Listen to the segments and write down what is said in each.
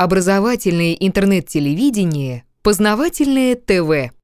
Образовательное интернет-телевидение, познавательное ТВ.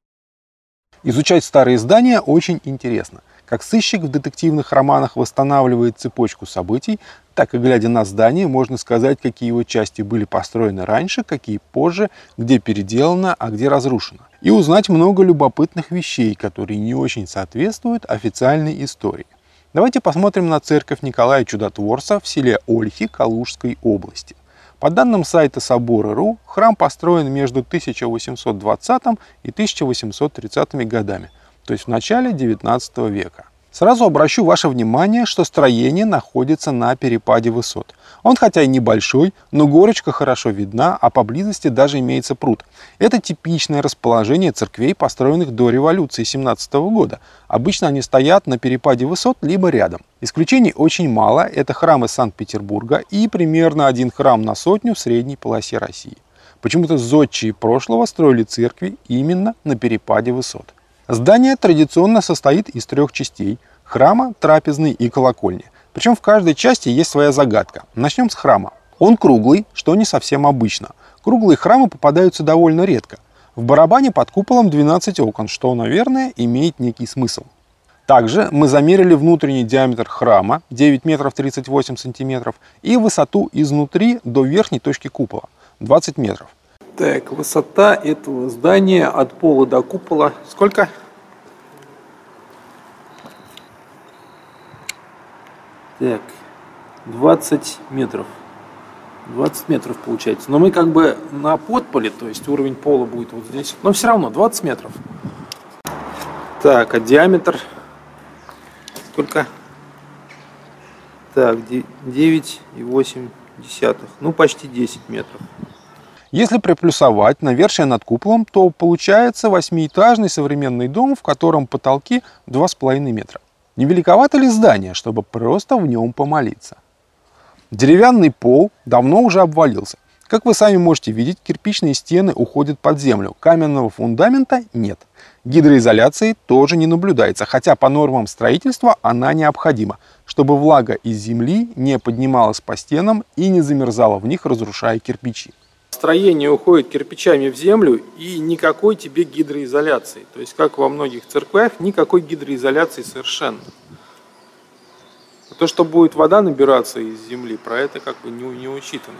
Изучать старые здания очень интересно. Как сыщик в детективных романах восстанавливает цепочку событий, так и глядя на здание, можно сказать, какие его части были построены раньше, какие позже, где переделано, а где разрушено. И узнать много любопытных вещей, которые не очень соответствуют официальной истории. Давайте посмотрим на церковь Николая Чудотворца в селе Ольхи Калужской области. По данным сайта собора.ру, храм построен между 1820 и 1830 годами, то есть в начале XIX века. Сразу обращу ваше внимание, что строение находится на перепаде высот. Он хотя и небольшой, но горочка хорошо видна, а поблизости даже имеется пруд. Это типичное расположение церквей, построенных до революции 17 года. Обычно они стоят на перепаде высот либо рядом. Исключений очень мало, это храмы Санкт-Петербурга и примерно один храм на сотню в средней полосе России. Почему-то зодчие прошлого строили церкви именно на перепаде высот. Здание традиционно состоит из трех частей – храма, трапезной и колокольни. Причем в каждой части есть своя загадка. Начнем с храма. Он круглый, что не совсем обычно. Круглые храмы попадаются довольно редко. В барабане под куполом 12 окон, что, наверное, имеет некий смысл. Также мы замерили внутренний диаметр храма 9 метров 38 сантиметров и высоту изнутри до верхней точки купола 20 метров. Так, высота этого здания от пола до купола сколько? Так, 20 метров. 20 метров получается. Но мы как бы на подполе, то есть уровень пола будет вот здесь. Но все равно 20 метров. Так, а диаметр сколько? Так, 9,8. Ну, почти 10 метров. Если приплюсовать навершие над куполом, то получается восьмиэтажный современный дом, в котором потолки 2,5 метра. Не великовато ли здание, чтобы просто в нем помолиться? Деревянный пол давно уже обвалился. Как вы сами можете видеть, кирпичные стены уходят под землю, каменного фундамента нет. Гидроизоляции тоже не наблюдается, хотя по нормам строительства она необходима, чтобы влага из земли не поднималась по стенам и не замерзала в них, разрушая кирпичи строение уходит кирпичами в землю и никакой тебе гидроизоляции. То есть, как во многих церквях, никакой гидроизоляции совершенно. То, что будет вода набираться из земли, про это как бы не, не учитано.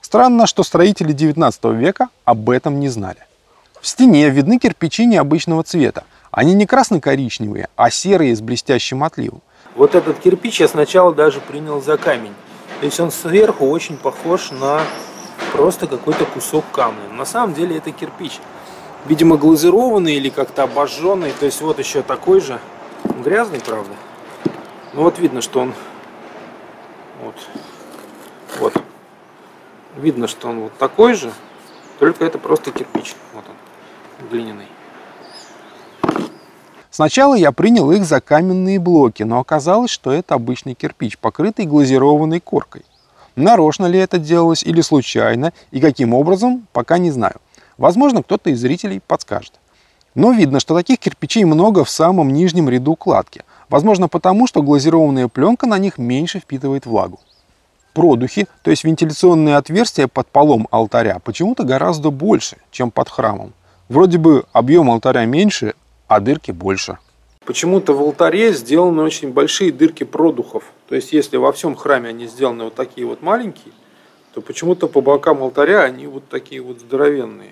Странно, что строители 19 века об этом не знали. В стене видны кирпичи необычного цвета. Они не красно-коричневые, а серые с блестящим отливом. Вот этот кирпич я сначала даже принял за камень. То есть он сверху очень похож на просто какой-то кусок камня. На самом деле это кирпич. Видимо, глазированный или как-то обожженный. То есть вот еще такой же. Грязный, правда. Но вот видно, что он... Вот. Вот. Видно, что он вот такой же. Только это просто кирпич. Вот он. Глиняный. Сначала я принял их за каменные блоки, но оказалось, что это обычный кирпич, покрытый глазированной коркой. Нарочно ли это делалось или случайно, и каким образом, пока не знаю. Возможно, кто-то из зрителей подскажет. Но видно, что таких кирпичей много в самом нижнем ряду кладки. Возможно, потому, что глазированная пленка на них меньше впитывает влагу. Продухи, то есть вентиляционные отверстия под полом алтаря, почему-то гораздо больше, чем под храмом. Вроде бы объем алтаря меньше, а дырки больше. Почему-то в алтаре сделаны очень большие дырки продухов. То есть, если во всем храме они сделаны вот такие вот маленькие, то почему-то по бокам алтаря они вот такие вот здоровенные.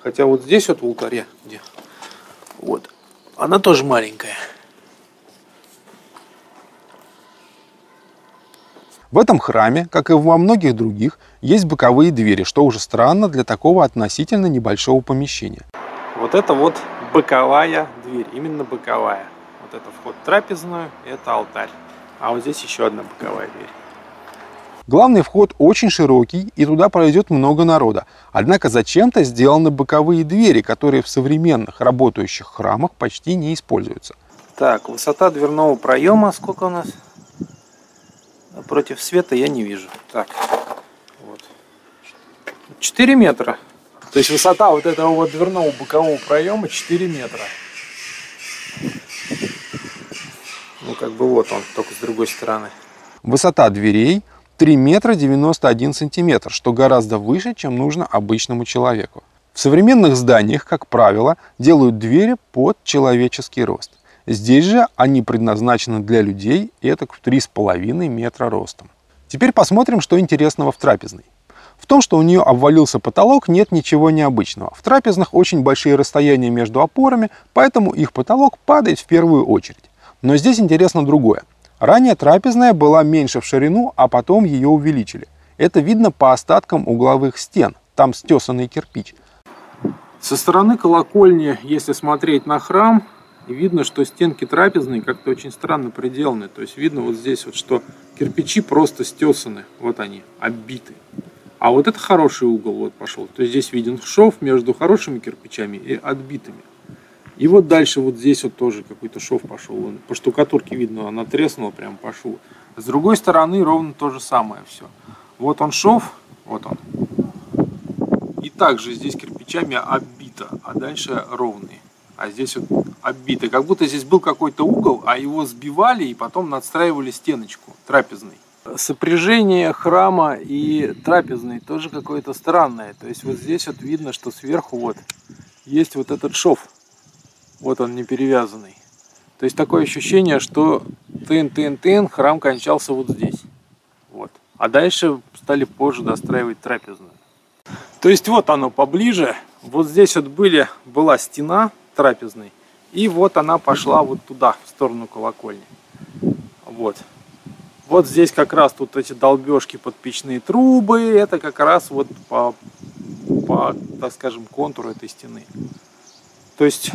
Хотя вот здесь вот в алтаре, где вот, она тоже маленькая. В этом храме, как и во многих других, есть боковые двери, что уже странно для такого относительно небольшого помещения. Вот это вот боковая дверь, именно боковая. Это вход в трапезную, это алтарь. А вот здесь еще одна боковая дверь. Главный вход очень широкий, и туда пройдет много народа. Однако зачем-то сделаны боковые двери, которые в современных работающих храмах почти не используются. Так, высота дверного проема сколько у нас? Против света я не вижу. Так, вот. 4 метра. То есть высота вот этого вот дверного бокового проема 4 метра. Как бы вот он, только с другой стороны. Высота дверей 3 метра 91 сантиметр, что гораздо выше, чем нужно обычному человеку. В современных зданиях, как правило, делают двери под человеческий рост. Здесь же они предназначены для людей, это в 3,5 метра ростом. Теперь посмотрим, что интересного в трапезной. В том, что у нее обвалился потолок, нет ничего необычного. В трапезных очень большие расстояния между опорами, поэтому их потолок падает в первую очередь. Но здесь интересно другое. Ранее трапезная была меньше в ширину, а потом ее увеличили. Это видно по остаткам угловых стен, там стесанный кирпич. Со стороны колокольни, если смотреть на храм, видно, что стенки трапезной как-то очень странно приделаны. То есть видно вот здесь вот, что кирпичи просто стесаны, вот они, оббиты. А вот это хороший угол вот пошел. То есть здесь виден шов между хорошими кирпичами и отбитыми. И вот дальше вот здесь вот тоже какой-то шов пошел. По штукатурке видно, она треснула прям по шву. С другой стороны ровно то же самое все. Вот он шов, вот он. И также здесь кирпичами оббито, а дальше ровные. А здесь вот оббито. Как будто здесь был какой-то угол, а его сбивали и потом надстраивали стеночку трапезной. Сопряжение храма и трапезной тоже какое-то странное. То есть вот здесь вот видно, что сверху вот есть вот этот шов. Вот он не перевязанный. То есть такое ощущение, что тын-тын-тын, храм кончался вот здесь. Вот. А дальше стали позже достраивать трапезную. То есть вот оно поближе. Вот здесь вот были, была стена трапезной. И вот она пошла вот туда, в сторону колокольни. Вот. Вот здесь как раз тут эти долбежки под печные трубы, это как раз вот по, по, так скажем, контуру этой стены. То есть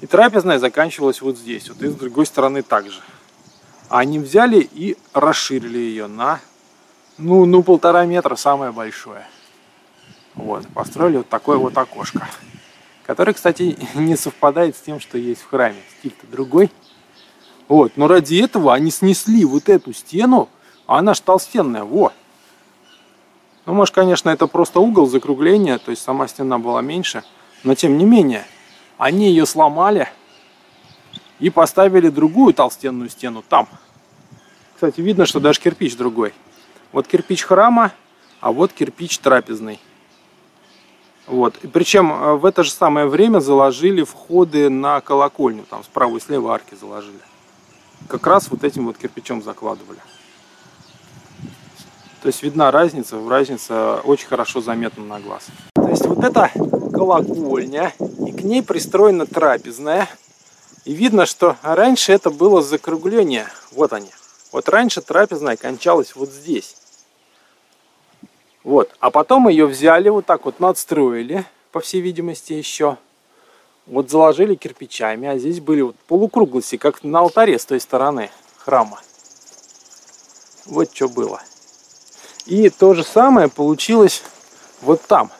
и трапезная заканчивалась вот здесь, вот и с другой стороны также. А они взяли и расширили ее на, ну, ну полтора метра самое большое. Вот, построили вот такое вот окошко. Которое, кстати, не совпадает с тем, что есть в храме. Стиль-то другой. Вот, но ради этого они снесли вот эту стену, а она ж толстенная, вот. Ну, может, конечно, это просто угол закругления, то есть сама стена была меньше, но тем не менее, они ее сломали и поставили другую толстенную стену там. Кстати, видно, что даже кирпич другой. Вот кирпич храма, а вот кирпич трапезный. Вот. И причем э, в это же самое время заложили входы на колокольню, там справа и слева арки заложили как раз вот этим вот кирпичом закладывали. То есть видна разница, разница очень хорошо заметна на глаз. То есть вот это колокольня, ней пристроена трапезная. И видно, что раньше это было закругление. Вот они. Вот раньше трапезная кончалась вот здесь. Вот. А потом ее взяли, вот так вот надстроили, по всей видимости, еще. Вот заложили кирпичами, а здесь были вот полукруглости, как на алтаре с той стороны храма. Вот что было. И то же самое получилось вот там.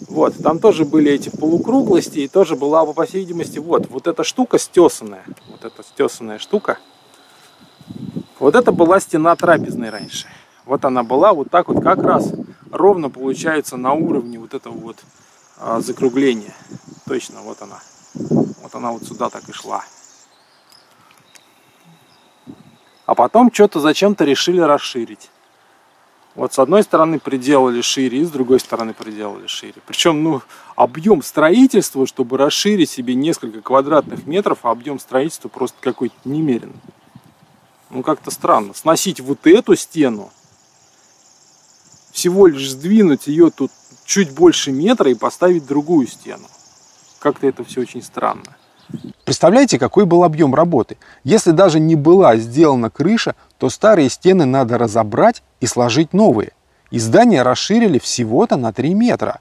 Вот, там тоже были эти полукруглости, и тоже была, по всей видимости, вот, вот эта штука стесанная. Вот эта стесанная штука. Вот это была стена трапезной раньше. Вот она была вот так вот как раз ровно получается на уровне вот этого вот а, закругления. Точно, вот она. Вот она вот сюда так и шла. А потом что-то зачем-то решили расширить. Вот с одной стороны приделали шире, и с другой стороны приделали шире. Причем, ну, объем строительства, чтобы расширить себе несколько квадратных метров, а объем строительства просто какой-то немеренный. Ну, как-то странно. Сносить вот эту стену, всего лишь сдвинуть ее тут чуть больше метра и поставить другую стену как-то это все очень странно. Представляете, какой был объем работы? Если даже не была сделана крыша, то старые стены надо разобрать и сложить новые. И здание расширили всего-то на 3 метра.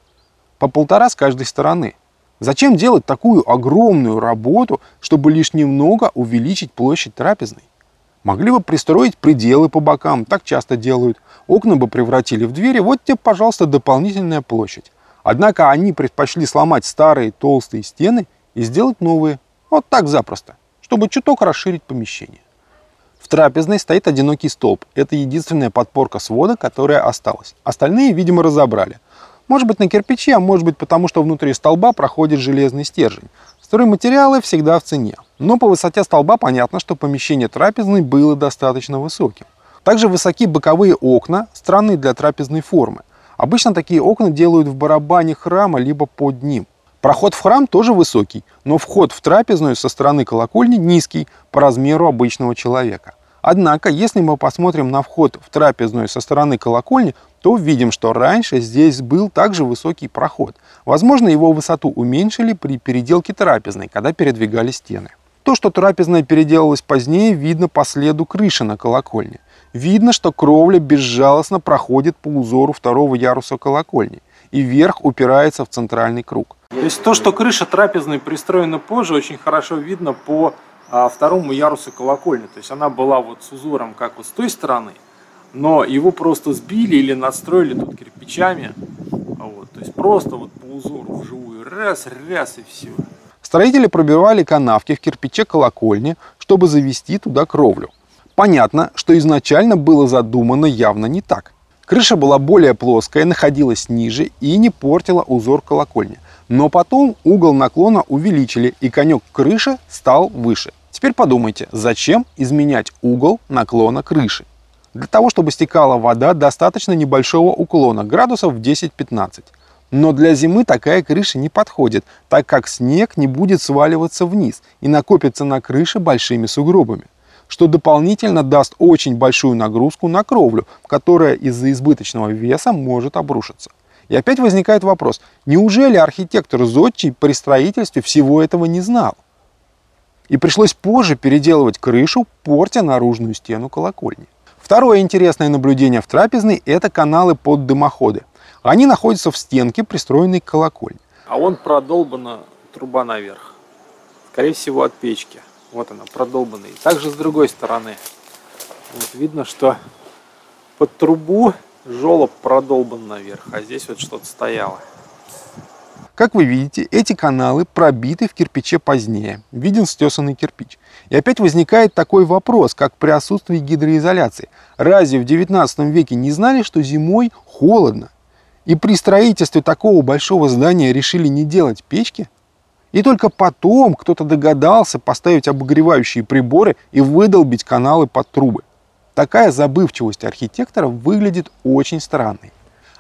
По полтора с каждой стороны. Зачем делать такую огромную работу, чтобы лишь немного увеличить площадь трапезной? Могли бы пристроить пределы по бокам, так часто делают. Окна бы превратили в двери, вот тебе, пожалуйста, дополнительная площадь. Однако они предпочли сломать старые толстые стены и сделать новые. Вот так запросто, чтобы чуток расширить помещение. В трапезной стоит одинокий столб. Это единственная подпорка свода, которая осталась. Остальные, видимо, разобрали. Может быть на кирпиче, а может быть потому, что внутри столба проходит железный стержень. Стройматериалы всегда в цене. Но по высоте столба понятно, что помещение трапезной было достаточно высоким. Также высоки боковые окна, странные для трапезной формы. Обычно такие окна делают в барабане храма, либо под ним. Проход в храм тоже высокий, но вход в трапезную со стороны колокольни низкий по размеру обычного человека. Однако, если мы посмотрим на вход в трапезную со стороны колокольни, то увидим, что раньше здесь был также высокий проход. Возможно, его высоту уменьшили при переделке трапезной, когда передвигали стены. То, что трапезная переделалась позднее, видно по следу крыши на колокольне. Видно, что кровля безжалостно проходит по узору второго яруса колокольни, и верх упирается в центральный круг. То есть то, что крыша трапезной пристроена позже, очень хорошо видно по а, второму ярусу колокольни. То есть она была вот с узором, как вот с той стороны, но его просто сбили или настроили тут кирпичами. Вот, то есть просто вот по узору вживую раз, раз и все. Строители пробивали канавки в кирпиче колокольни, чтобы завести туда кровлю. Понятно, что изначально было задумано явно не так. Крыша была более плоская, находилась ниже и не портила узор колокольни. Но потом угол наклона увеличили, и конек крыши стал выше. Теперь подумайте, зачем изменять угол наклона крыши? Для того, чтобы стекала вода, достаточно небольшого уклона, градусов в 10-15. Но для зимы такая крыша не подходит, так как снег не будет сваливаться вниз и накопится на крыше большими сугробами, что дополнительно даст очень большую нагрузку на кровлю, которая из-за избыточного веса может обрушиться. И опять возникает вопрос, неужели архитектор Зодчий при строительстве всего этого не знал? И пришлось позже переделывать крышу, портя наружную стену колокольни. Второе интересное наблюдение в трапезной – это каналы под дымоходы – они находятся в стенке, пристроенной к колокольне. А он продолбана труба наверх. Скорее всего, от печки. Вот она, продолбанная. Также с другой стороны. Вот видно, что под трубу желоб продолбан наверх, а здесь вот что-то стояло. Как вы видите, эти каналы пробиты в кирпиче позднее. Виден стесанный кирпич. И опять возникает такой вопрос, как при отсутствии гидроизоляции. Разве в 19 веке не знали, что зимой холодно? И при строительстве такого большого здания решили не делать печки? И только потом кто-то догадался поставить обогревающие приборы и выдолбить каналы под трубы. Такая забывчивость архитектора выглядит очень странной.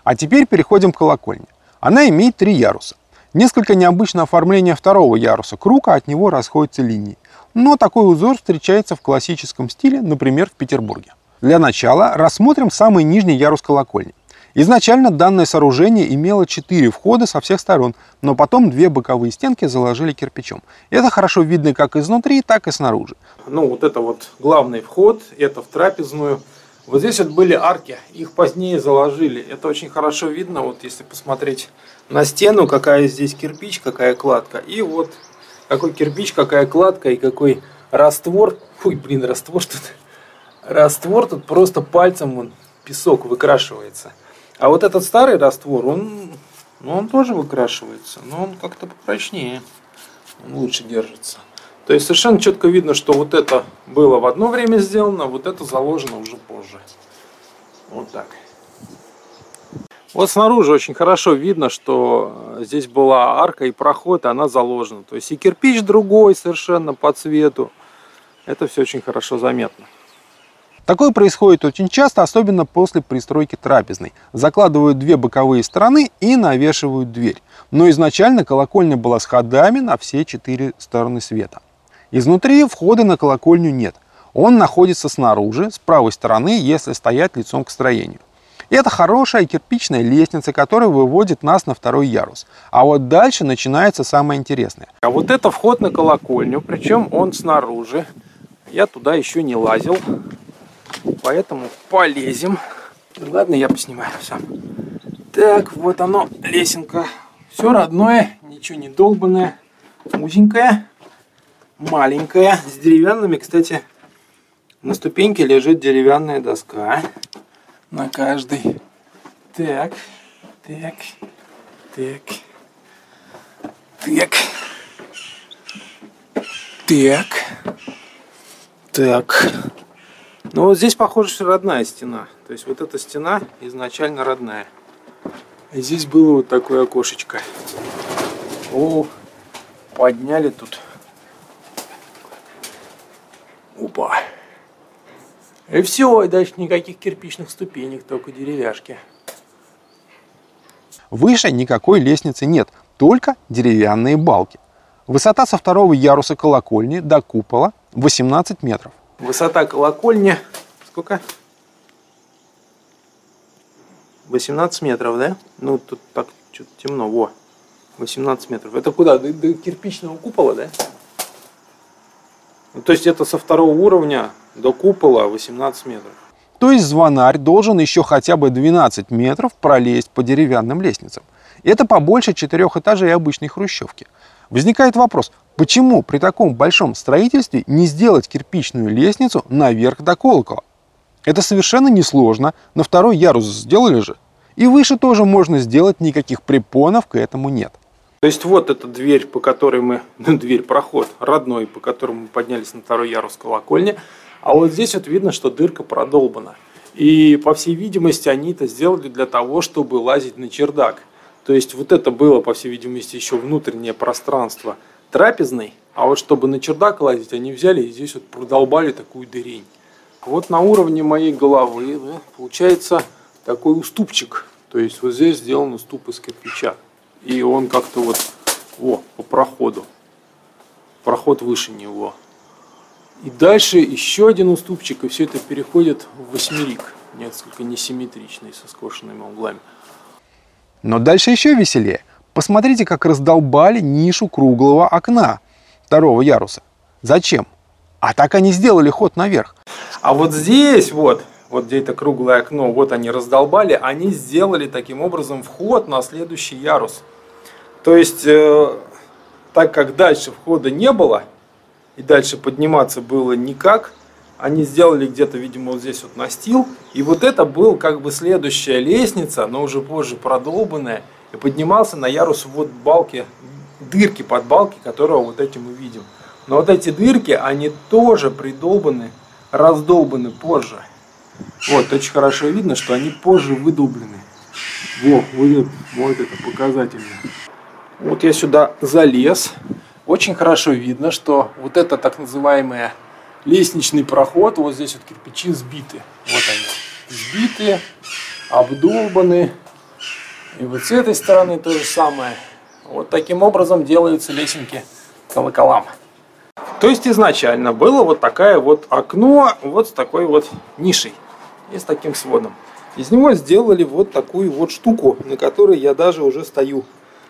А теперь переходим к колокольне. Она имеет три яруса. Несколько необычное оформление второго яруса круга, от него расходятся линии. Но такой узор встречается в классическом стиле, например, в Петербурге. Для начала рассмотрим самый нижний ярус колокольни. Изначально данное сооружение имело четыре входа со всех сторон, но потом две боковые стенки заложили кирпичом. Это хорошо видно как изнутри, так и снаружи. Ну, вот это вот главный вход, это в трапезную. Вот здесь вот были арки, их позднее заложили. Это очень хорошо видно, вот если посмотреть на стену, какая здесь кирпич, какая кладка. И вот какой кирпич, какая кладка и какой раствор. Фуй, блин, раствор тут. Раствор тут просто пальцем вон, песок выкрашивается. А вот этот старый раствор, он, ну, он тоже выкрашивается, но он как-то попрочнее, он лучше держится. То есть совершенно четко видно, что вот это было в одно время сделано, вот это заложено уже позже. Вот так. Вот снаружи очень хорошо видно, что здесь была арка и проход, и она заложена. То есть и кирпич другой совершенно по цвету. Это все очень хорошо заметно. Такое происходит очень часто, особенно после пристройки трапезной. Закладывают две боковые стороны и навешивают дверь. Но изначально колокольня была с ходами на все четыре стороны света. Изнутри входа на колокольню нет. Он находится снаружи, с правой стороны, если стоять лицом к строению. Это хорошая кирпичная лестница, которая выводит нас на второй ярус. А вот дальше начинается самое интересное. А вот это вход на колокольню, причем он снаружи. Я туда еще не лазил. Поэтому полезем. Ладно, я поснимаю сам. Так, вот оно, лесенка. Все родное, ничего не долбанное. Узенькая, маленькая, с деревянными, кстати, на ступеньке лежит деревянная доска. На каждой. Так, так, так, так, так, так. Но ну, вот здесь, похоже, что родная стена. То есть вот эта стена изначально родная. И здесь было вот такое окошечко. О, подняли тут. Опа. И все, и дальше никаких кирпичных ступенек, только деревяшки. Выше никакой лестницы нет, только деревянные балки. Высота со второго яруса колокольни до купола 18 метров. Высота колокольни сколько? 18 метров, да? Ну, тут так что-то темно. Во, 18 метров. Это куда? До, до кирпичного купола, да? Ну, то есть это со второго уровня до купола 18 метров. То есть звонарь должен еще хотя бы 12 метров пролезть по деревянным лестницам. Это побольше четырех этажей обычной хрущевки. Возникает вопрос, почему при таком большом строительстве не сделать кирпичную лестницу наверх до колокола? Это совершенно несложно, на второй ярус сделали же. И выше тоже можно сделать, никаких препонов к этому нет. То есть вот эта дверь, по которой мы, дверь, проход родной, по которому мы поднялись на второй ярус колокольни, а вот здесь вот видно, что дырка продолбана. И, по всей видимости, они это сделали для того, чтобы лазить на чердак. То есть вот это было, по всей видимости, еще внутреннее пространство трапезной, а вот чтобы на чердак лазить, они взяли и здесь вот продолбали такую дырень. Вот на уровне моей головы да, получается такой уступчик. То есть вот здесь сделан уступ из кирпича. И он как-то вот о, по проходу. Проход выше него. И дальше еще один уступчик, и все это переходит в восьмерик, несколько несимметричный, со скошенными углами. Но дальше еще веселее. Посмотрите, как раздолбали нишу круглого окна второго яруса. Зачем? А так они сделали ход наверх. А вот здесь вот, вот где это круглое окно, вот они раздолбали, они сделали таким образом вход на следующий ярус. То есть, э, так как дальше входа не было, и дальше подниматься было никак. Они сделали где-то, видимо, вот здесь вот настил. И вот это был как бы следующая лестница, но уже позже продолбанная. И поднимался на ярус вот балки, дырки под балки, которого вот эти мы видим. Но вот эти дырки, они тоже придолбаны, раздолбаны позже. Вот, очень хорошо видно, что они позже выдолблены. Вот, вот, вот это показательно. Вот я сюда залез. Очень хорошо видно, что вот это так называемый лестничный проход, вот здесь вот кирпичи сбиты. Вот они, сбиты, обдолбаны. И вот с этой стороны то же самое. Вот таким образом делаются лесенки колоколам. То есть изначально было вот такое вот окно, вот с такой вот нишей и с таким сводом. Из него сделали вот такую вот штуку, на которой я даже уже стою.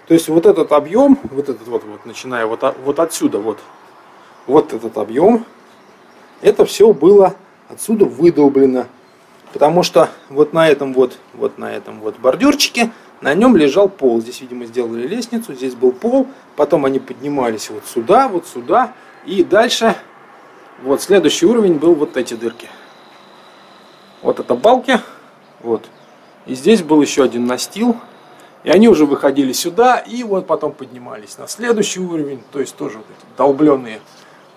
То есть вот этот объем, вот этот вот, вот начиная вот, вот отсюда, вот, вот этот объем, это все было отсюда выдолблено. Потому что вот на этом вот, вот на этом вот бордюрчике, на нем лежал пол. Здесь, видимо, сделали лестницу, здесь был пол. Потом они поднимались вот сюда, вот сюда. И дальше, вот следующий уровень был вот эти дырки. Вот это балки, вот. И здесь был еще один настил, и они уже выходили сюда и вот потом поднимались на следующий уровень, то есть тоже вот эти долбленные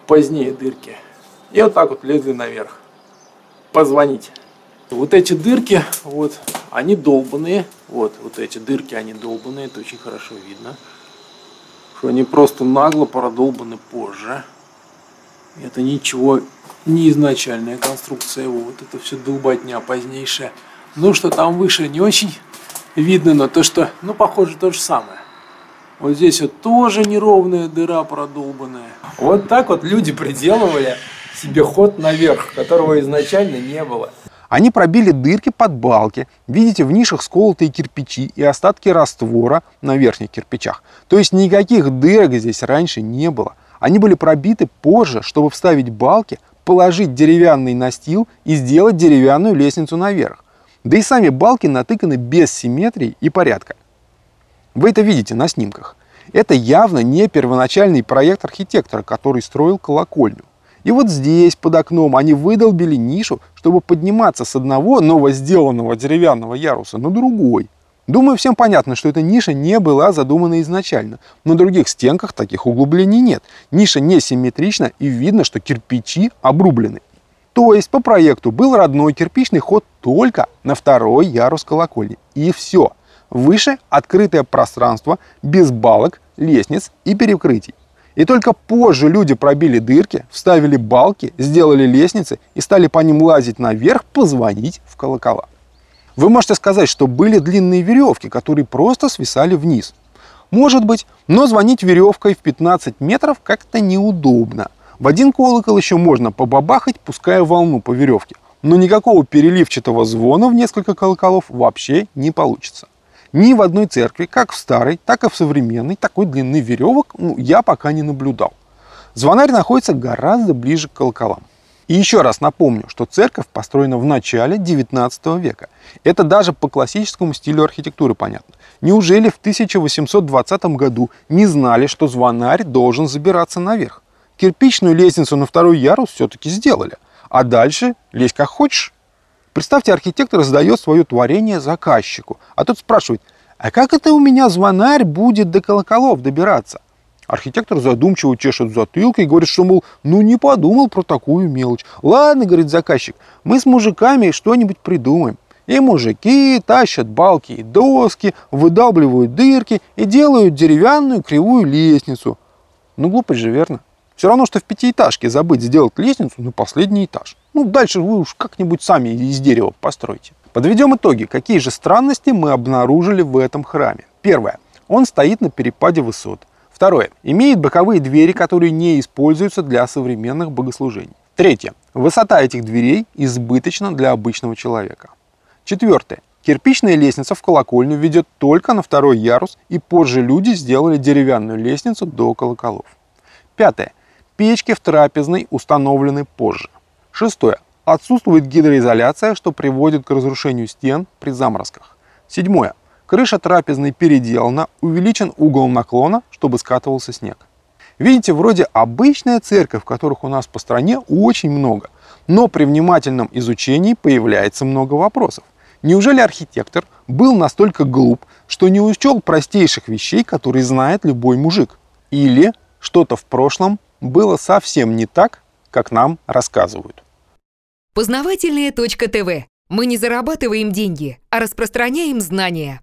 позднее дырки. И вот так вот лезли наверх. Позвонить. Вот эти дырки, вот, они долбанные. Вот, вот эти дырки, они долбанные, это очень хорошо видно. Что они просто нагло продолбаны позже. Это ничего не изначальная конструкция, вот это все долбатня позднейшая. Ну что там выше не очень видно, но то, что, ну, похоже, то же самое. Вот здесь вот тоже неровная дыра продолбанная. Вот так вот люди приделывали себе ход наверх, которого изначально не было. Они пробили дырки под балки. Видите, в нишах сколотые кирпичи и остатки раствора на верхних кирпичах. То есть никаких дырок здесь раньше не было. Они были пробиты позже, чтобы вставить балки, положить деревянный настил и сделать деревянную лестницу наверх. Да и сами балки натыканы без симметрии и порядка. Вы это видите на снимках. Это явно не первоначальный проект архитектора, который строил колокольню. И вот здесь, под окном, они выдолбили нишу, чтобы подниматься с одного новосделанного деревянного яруса на другой. Думаю, всем понятно, что эта ниша не была задумана изначально. На других стенках таких углублений нет. Ниша несимметрична и видно, что кирпичи обрублены. То есть по проекту был родной кирпичный ход только на второй ярус колокольни. И все. Выше открытое пространство без балок, лестниц и перекрытий. И только позже люди пробили дырки, вставили балки, сделали лестницы и стали по ним лазить наверх, позвонить в колокола. Вы можете сказать, что были длинные веревки, которые просто свисали вниз. Может быть, но звонить веревкой в 15 метров как-то неудобно. В один колокол еще можно побабахать, пуская волну по веревке. Но никакого переливчатого звона в несколько колоколов вообще не получится. Ни в одной церкви, как в старой, так и в современной, такой длины веревок ну, я пока не наблюдал. Звонарь находится гораздо ближе к колоколам. И еще раз напомню, что церковь построена в начале 19 века. Это даже по классическому стилю архитектуры понятно. Неужели в 1820 году не знали, что звонарь должен забираться наверх? Кирпичную лестницу на второй ярус все-таки сделали. А дальше лезь как хочешь. Представьте, архитектор сдает свое творение заказчику, а тот спрашивает, а как это у меня звонарь будет до колоколов добираться? Архитектор задумчиво чешет затылкой и говорит, что, мол, ну не подумал про такую мелочь. Ладно, говорит заказчик, мы с мужиками что-нибудь придумаем. И мужики тащат балки и доски, выдалбливают дырки и делают деревянную кривую лестницу. Ну, глупость же, верно? Все равно, что в пятиэтажке забыть сделать лестницу на последний этаж. Ну, дальше вы уж как-нибудь сами из дерева постройте. Подведем итоги. Какие же странности мы обнаружили в этом храме? Первое. Он стоит на перепаде высот. Второе. Имеет боковые двери, которые не используются для современных богослужений. Третье. Высота этих дверей избыточна для обычного человека. Четвертое. Кирпичная лестница в колокольню ведет только на второй ярус, и позже люди сделали деревянную лестницу до колоколов. Пятое. Печки в трапезной установлены позже. Шестое. Отсутствует гидроизоляция, что приводит к разрушению стен при заморозках. Седьмое. Крыша трапезной переделана, увеличен угол наклона, чтобы скатывался снег. Видите, вроде обычная церковь, которых у нас по стране очень много, но при внимательном изучении появляется много вопросов. Неужели архитектор был настолько глуп, что не учел простейших вещей, которые знает любой мужик? Или что-то в прошлом было совсем не так, как нам рассказывают? Познавательная точка ТВ. Мы не зарабатываем деньги, а распространяем знания.